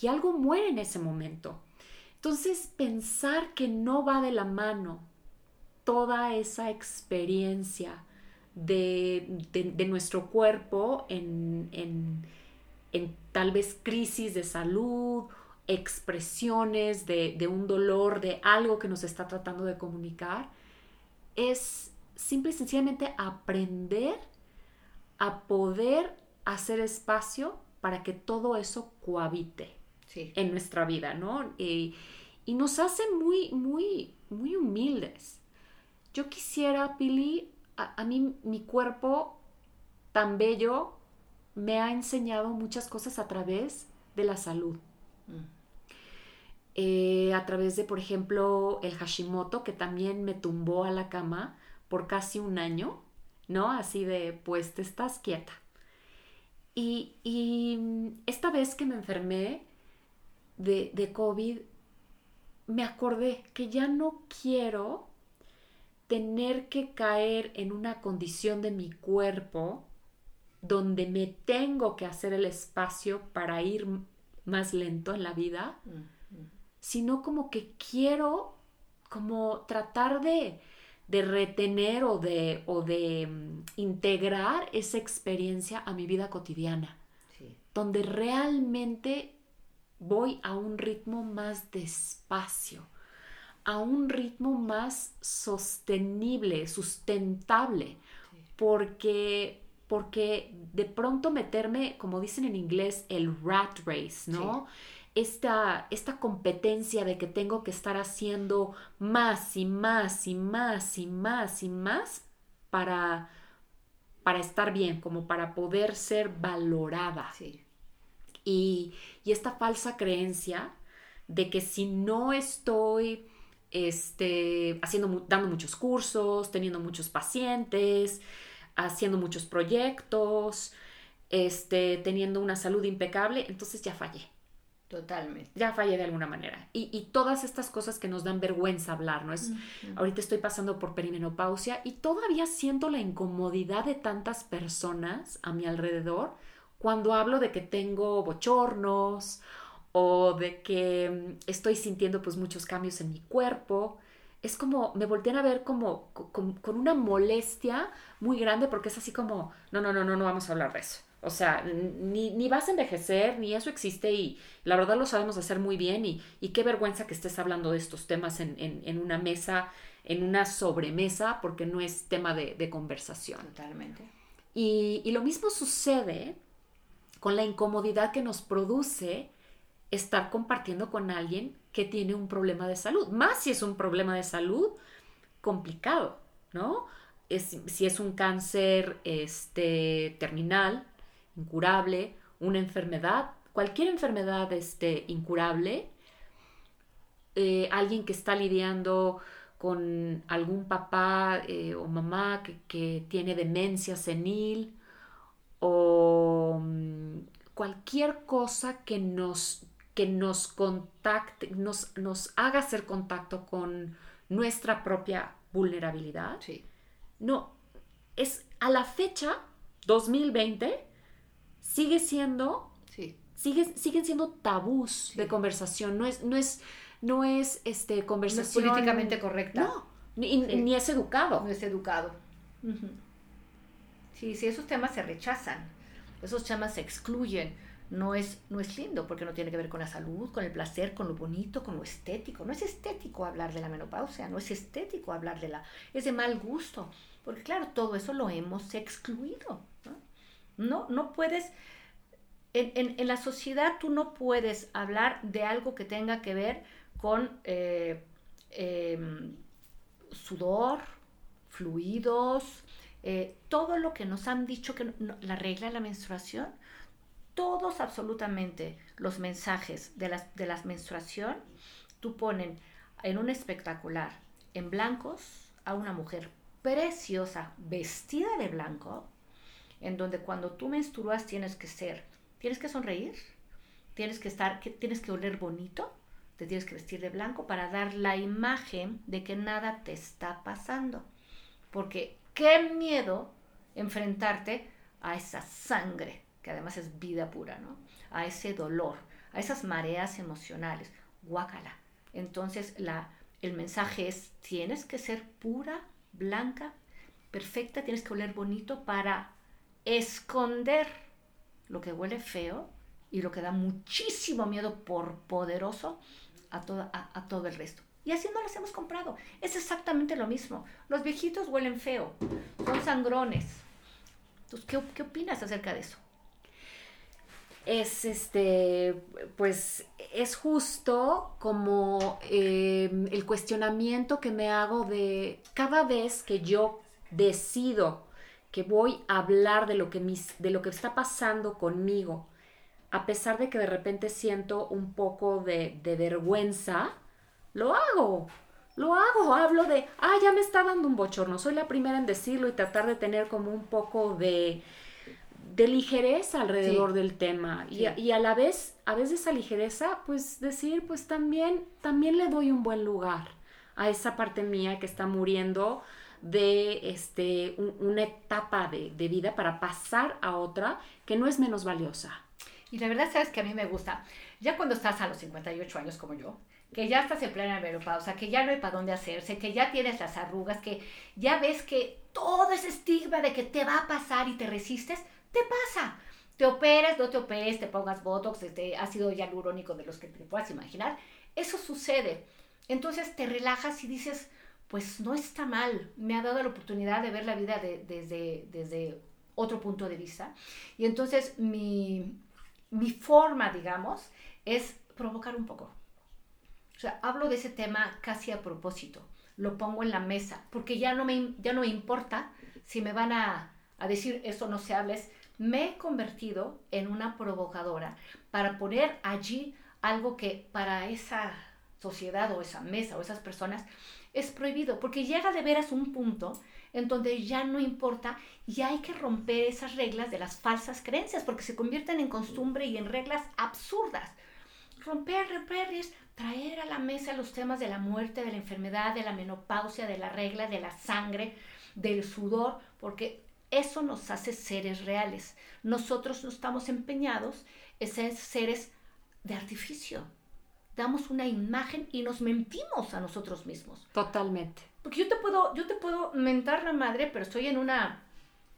Y algo muere en ese momento. Entonces, pensar que no va de la mano toda esa experiencia de, nuestro cuerpo en, en, tal vez crisis de salud, expresiones de, de, un dolor, de algo que nos está tratando de comunicar, es simple y sencillamente aprender a poder hacer espacio para que todo eso cohabite en nuestra vida, ¿no? Y, y nos hace muy, muy, muy humildes yo quisiera, Pili, a, mí mi cuerpo tan bello me ha enseñado muchas cosas a través de la salud. Mm. Eh, a través de, por ejemplo, el Hashimoto, que también me tumbó a la cama por casi un año, ¿no? Así de, pues te estás quieta. Y, esta vez que me enfermé de, de COVID, me acordé que ya no quiero tener que caer en una condición de mi cuerpo donde me tengo que hacer el espacio para ir más lento en la vida, sino como que quiero como tratar de, retener o de, o de mm, integrar esa experiencia a mi vida cotidiana, donde realmente voy a un ritmo más despacio, a un ritmo más sostenible, sustentable, porque, porque de pronto meterme, como dicen en inglés, el rat race, ¿no? Esta, esta competencia de que tengo que estar haciendo más y más y más y más y más para, para estar bien, como para poder ser valorada. Y, y esta falsa creencia de que si no estoy este, haciendo, dando muchos cursos, teniendo muchos pacientes, haciendo muchos proyectos, este, teniendo una salud impecable, entonces ya fallé. Totalmente. Ya fallé de alguna manera. Y, todas estas cosas que nos dan vergüenza hablar, ¿no? Es, Ahorita estoy pasando por perimenopausia y todavía siento la incomodidad de tantas personas a mi alrededor cuando hablo de que tengo bochornos o de que mm, estoy sintiendo pues muchos cambios en mi cuerpo. Es como, me voltean a ver como con, una molestia muy grande porque es así como, no, no, no, no, no vamos a hablar de eso. O sea, ni, vas a envejecer, ni eso existe y la verdad lo sabemos hacer muy bien y, qué vergüenza que estés hablando de estos temas en, una mesa, en una sobremesa, porque no es tema de, conversación. Totalmente. Y, y, lo mismo sucede con la incomodidad que nos produce estar compartiendo con alguien que tiene un problema de salud, más si es un problema de salud complicado, ¿no? Es, si es un cáncer este, terminal, incurable, una enfermedad, cualquier enfermedad este, incurable, eh, alguien que está lidiando con algún papá eh, o mamá que, que, tiene demencia senil o mm, cualquier cosa que nos que nos contacte, nos, nos haga hacer contacto con nuestra propia vulnerabilidad. Sí. No, es a la fecha, 2020, sigue siendo, sí. sigue, siguen siendo tabús de conversación. No es, no es, no es este, conversación. políticamente correcta. No, ni, es educado. No es educado. Sí, sí, esos temas se rechazan, esos temas se excluyen no es, no es lindo porque no tiene que ver con la salud, con el placer, con lo bonito, con lo estético. No es estético hablar de la menopausia, no es estético hablar de la... es de mal gusto, porque claro, todo eso lo hemos excluido. No, no, puedes... En, la sociedad tú no puedes hablar de algo que tenga que ver con eh, em, sudor, fluidos, eh, todo lo que nos han dicho que la regla de la menstruación todos absolutamente los mensajes de la, de menstruación, tú ponen en un espectacular, en blancos, a una mujer preciosa, vestida de blanco, en donde cuando tú menstruas tienes que ser, tienes que sonreír, tienes que estar, tienes que oler bonito, te tienes que vestir de blanco para dar la imagen de que nada te está pasando. Porque qué miedo enfrentarte a esa sangre que además es vida pura, ¿no? A ese dolor, a esas mareas emocionales. Guácala. Entonces la, el mensaje es, tienes que ser pura, blanca, perfecta, tienes que oler bonito para esconder lo que huele feo y lo que da muchísimo miedo por poderoso a, a, a todo el resto. Y así no las hemos comprado. Es exactamente lo mismo. Los viejitos huelen feo, son sangrones. Entonces, ¿qué, qué opinas acerca de eso? Es este, pues es justo como em, el cuestionamiento que me hago de cada vez que yo decido que voy a hablar de lo que, mis, de lo que está pasando conmigo, a pesar de que de repente siento un poco de, de vergüenza, lo hago. Lo hago, hablo de, ah, ya me está dando un bochorno, soy la primera en decirlo y tratar de tener como un poco de, de ligereza alrededor del tema. Y, a, la vez, a veces esa ligereza, pues decir, pues también, también le doy un buen lugar a esa parte mía que está muriendo de este, una etapa de, de, vida para pasar a otra que no es menos valiosa. Y la verdad, sabes que a mí me gusta, ya cuando estás a los 58 años como yo, que ya estás en plena menopausa, que ya no hay para dónde hacerse, que ya tienes las arrugas, que ya ves que todo ese estigma de que te va a pasar y te resistes, te pasa. Te operes, no te operes, te pongas botox, este ácido hialurónico de los que te puedas imaginar. Eso sucede. Entonces te relajas y dices, pues no está mal. Me ha dado la oportunidad de ver la vida desde, desde otro punto de vista. Y entonces mi, mi forma, digamos, es provocar un poco. O sea, hablo de ese tema casi a propósito. Lo pongo en la mesa, porque ya no me, ya no me importa si me van a, a decir eso no se hables me he convertido en una provocadora para poner allí algo que para esa sociedad o esa mesa o esas personas es prohibido, porque llega de veras un punto en donde ya no importa y hay que romper esas reglas de las falsas creencias, porque se convierten en costumbre y en reglas absurdas. Romper, romper es traer a la mesa los temas de la muerte, de la enfermedad, de la menopausia, de la regla, de la sangre, del sudor, porque eso nos hace seres reales. Nosotros no estamos empeñados en ser seres de artificio. Damos una imagen y nos mentimos a nosotros mismos. Totalmente. Porque yo te puedo, yo te puedo mentar la madre, pero estoy en una,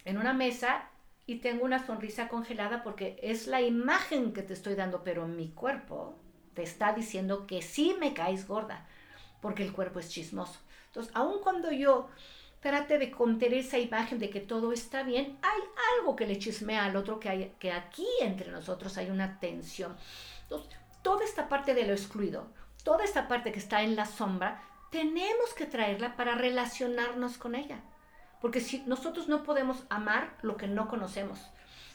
en una mesa y tengo una sonrisa congelada porque es la imagen que te estoy dando, pero mi cuerpo te está diciendo que sí me caes gorda, porque el cuerpo es chismoso. Entonces, aun cuando yo trate de contener esa imagen de que todo está bien, hay algo que le chismea al otro, que, hay, que aquí entre nosotros hay una tensión. Entonces, toda esta parte de lo excluido, toda esta parte que está en la sombra, tenemos que traerla para relacionarnos con ella. Porque si nosotros no podemos amar lo que no conocemos,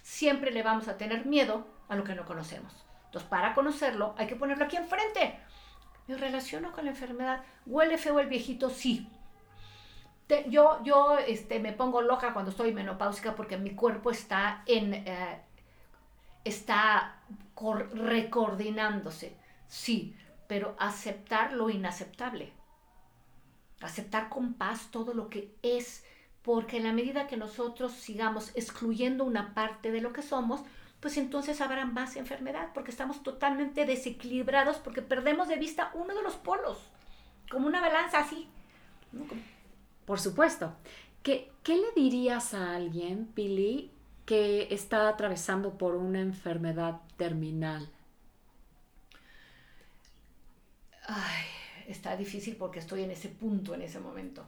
siempre le vamos a tener miedo a lo que no conocemos. Entonces, para conocerlo, hay que ponerlo aquí enfrente. Me relaciono con la enfermedad. ¿Huele feo el viejito? Sí. Yo yo este, me pongo loca cuando estoy menopáusica porque mi cuerpo está en... Eh, está recoordinándose. Sí, pero aceptar lo inaceptable. Aceptar con paz todo lo que es porque en la medida que nosotros sigamos excluyendo una parte de lo que somos, pues entonces habrá más enfermedad, porque estamos totalmente desequilibrados, porque perdemos de vista uno de los polos, como una balanza así. Por supuesto. ¿Qué, ¿Qué, le dirías a alguien, Pili, que está atravesando por una enfermedad terminal? Ay, está difícil porque estoy en ese punto en ese momento.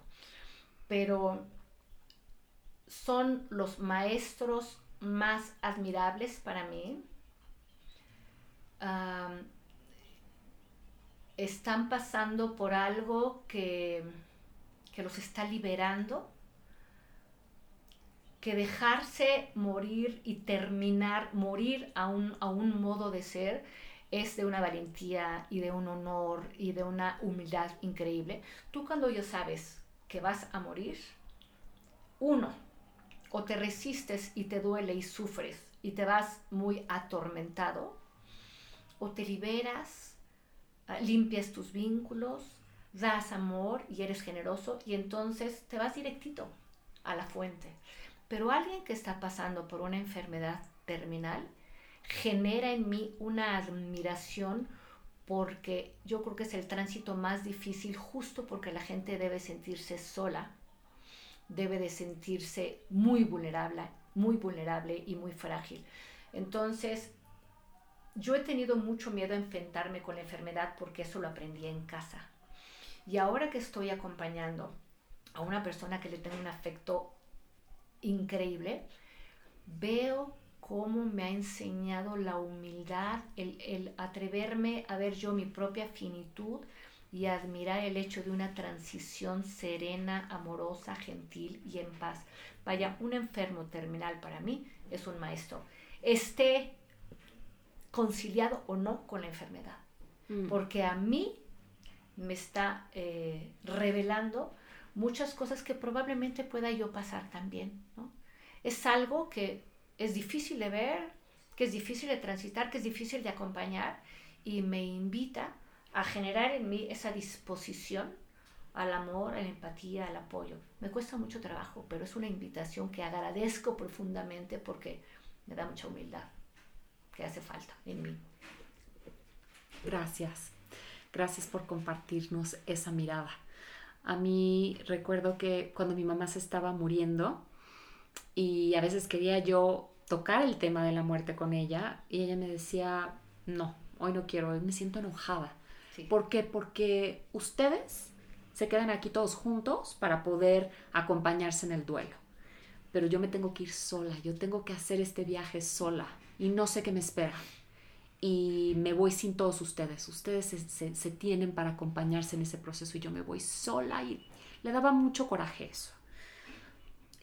Pero son los maestros más admirables para mí. están pasando por algo que, que los está liberando, que dejarse morir y terminar, morir a un, a un modo de ser, es de una valentía y de un honor y de una humildad increíble. Tú cuando ya sabes que vas a morir, uno, o te resistes y te duele y sufres y te vas muy atormentado, o te liberas, ah, limpias tus vínculos, das amor y eres generoso y entonces te vas directito a la fuente. Pero alguien que está pasando por una enfermedad terminal genera en mí una admiración porque yo creo que es el tránsito más difícil justo porque la gente debe sentirse sola debe de sentirse muy vulnerable, muy vulnerable y muy frágil. Entonces, yo he tenido mucho miedo a enfrentarme con la enfermedad porque eso lo aprendí en casa. Y ahora que estoy acompañando a una persona que le tengo un afecto increíble, veo cómo me ha enseñado la humildad, el, el atreverme a ver yo mi propia finitud, y admirar el hecho de una transición serena, amorosa, gentil y en paz. Vaya, un enfermo terminal para mí es un maestro. Esté conciliado o no con la enfermedad. Mm. Porque a mí me está eh, revelando muchas cosas que probablemente pueda yo pasar también. Es algo que es difícil de ver, que es difícil de transitar, que es difícil de acompañar y me invita a generar en mí esa disposición al amor, a la empatía, al apoyo. Me cuesta mucho trabajo, pero es una invitación que agradezco profundamente porque me da mucha humildad que hace falta en mí. Gracias. Gracias por compartirnos esa mirada. A mí recuerdo que cuando mi mamá se estaba muriendo y a veces quería yo tocar el tema de la muerte con ella y ella me decía, no, hoy no quiero, hoy me siento enojada. ¿Por qué? Porque ustedes se quedan aquí todos juntos para poder acompañarse en el duelo. Pero yo me tengo que ir sola, yo tengo que hacer este viaje sola y no sé qué me espera. Y me voy sin todos ustedes. Ustedes se, tienen para acompañarse en ese proceso y yo me voy sola y le daba mucho coraje eso.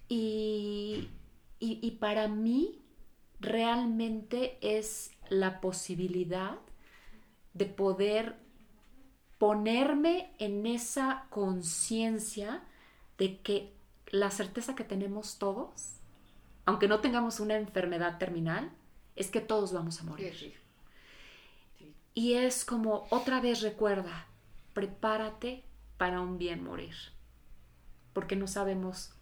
y, y para mí realmente es la posibilidad de poder ponerme en esa conciencia de que la certeza que tenemos todos, aunque no tengamos una enfermedad terminal, es que todos vamos a morir. Y es como otra vez recuerda, prepárate para un bien morir, porque no sabemos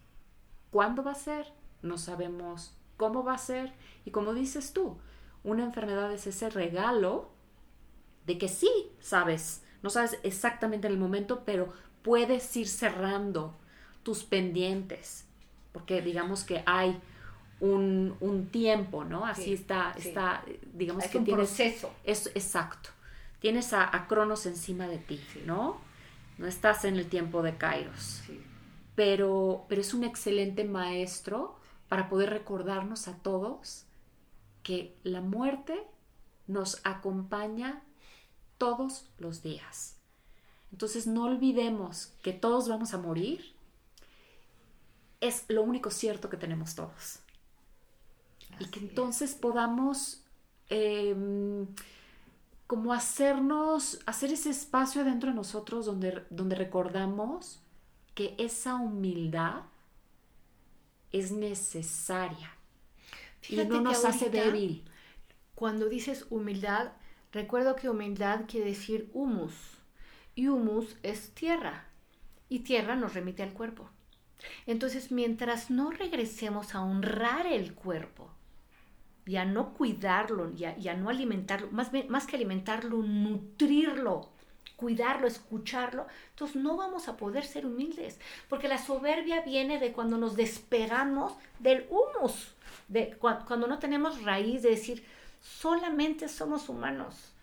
cuándo va a ser, no sabemos cómo va a ser, y como dices tú, una enfermedad es ese regalo de que sí sabes, no sabes exactamente en el momento, pero puedes ir cerrando tus pendientes, porque digamos que hay un, tiempo, ¿no? Así está, está, digamos es que un tienes... proceso. Es, exacto. Tienes a, Cronos encima de ti, ¿no? No estás en el tiempo de Kairos. Pero, pero es un excelente maestro para poder recordarnos a todos que la muerte nos acompaña todos los días. Entonces no olvidemos que todos vamos a morir. Es lo único cierto que tenemos todos. Y que entonces podamos em, como hacernos, hacer ese espacio dentro de nosotros donde, donde recordamos que esa humildad es necesaria y no nos hace débil. Cuando dices humildad, recuerdo que humildad quiere decir humus y humus es tierra y tierra nos remite al cuerpo. Entonces, mientras no regresemos a honrar el cuerpo y a no cuidarlo y a, no alimentarlo, más, más que alimentarlo, nutrirlo, cuidarlo, escucharlo, entonces no vamos a poder ser humildes, porque la soberbia viene de cuando nos despegamos del humus, de cuando no tenemos raíz de decir, solamente somos humanos.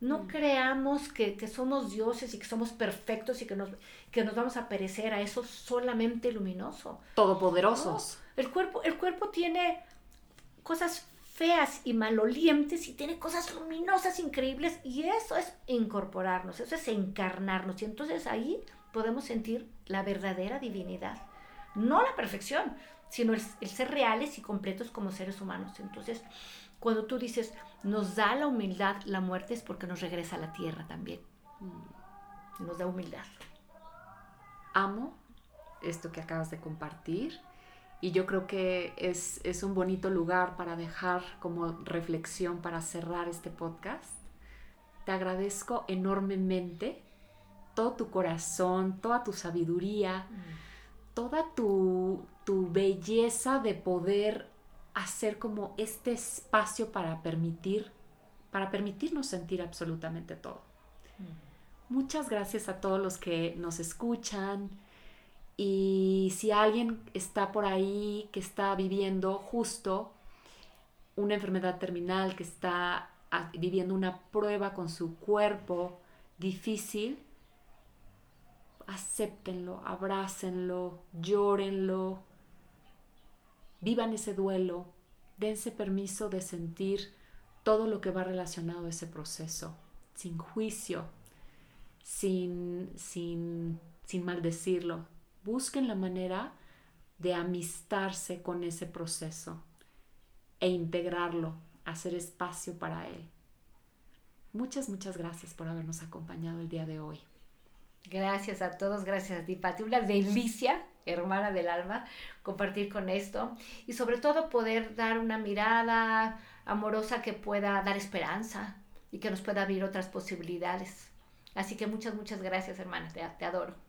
No mm. creamos que, somos dioses y que somos perfectos y que nos, que nos vamos a perecer a eso solamente luminoso. Todopoderosos. el, cuerpo, el cuerpo tiene cosas feas y malolientes y tiene cosas luminosas, increíbles, y eso es incorporarnos, eso es encarnarnos, y entonces ahí podemos sentir la verdadera divinidad, no la perfección, sino el, ser reales y completos como seres humanos. Entonces, cuando tú dices, nos da la humildad la muerte es porque nos regresa a la tierra también, mm. nos da humildad. Amo esto que acabas de compartir y yo creo que es, un bonito lugar para dejar como reflexión para cerrar este podcast. Te agradezco enormemente todo tu corazón, toda tu sabiduría, mm. toda tu, belleza de poder hacer como este espacio para permitir, para permitirnos sentir absolutamente todo. Mm. Muchas gracias a todos los que nos escuchan, y si alguien está por ahí que está viviendo justo una enfermedad terminal, que está viviendo una prueba con su cuerpo difícil, acéptenlo, abrácenlo, llórenlo, vivan ese duelo, dense permiso de sentir todo lo que va relacionado a ese proceso, sin juicio, sin, sin, sin maldecirlo, busquen la manera de amistarse con ese proceso e integrarlo, hacer espacio para él. Muchas, muchas gracias por habernos acompañado el día de hoy. Gracias a todos, gracias a ti, Pati. Una delicia, hermana del alma, compartir con esto y sobre todo poder dar una mirada amorosa que pueda dar esperanza y que nos pueda abrir otras posibilidades. Así que muchas, muchas gracias, hermana. Te, te adoro.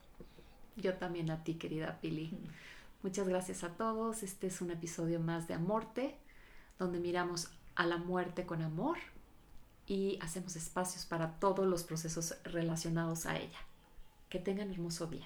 Yo también a ti, querida Pili. Muchas gracias a todos. Este es un episodio más de Amorte, donde miramos a la muerte con amor y hacemos espacios para todos los procesos relacionados a ella. Que tengan hermoso día.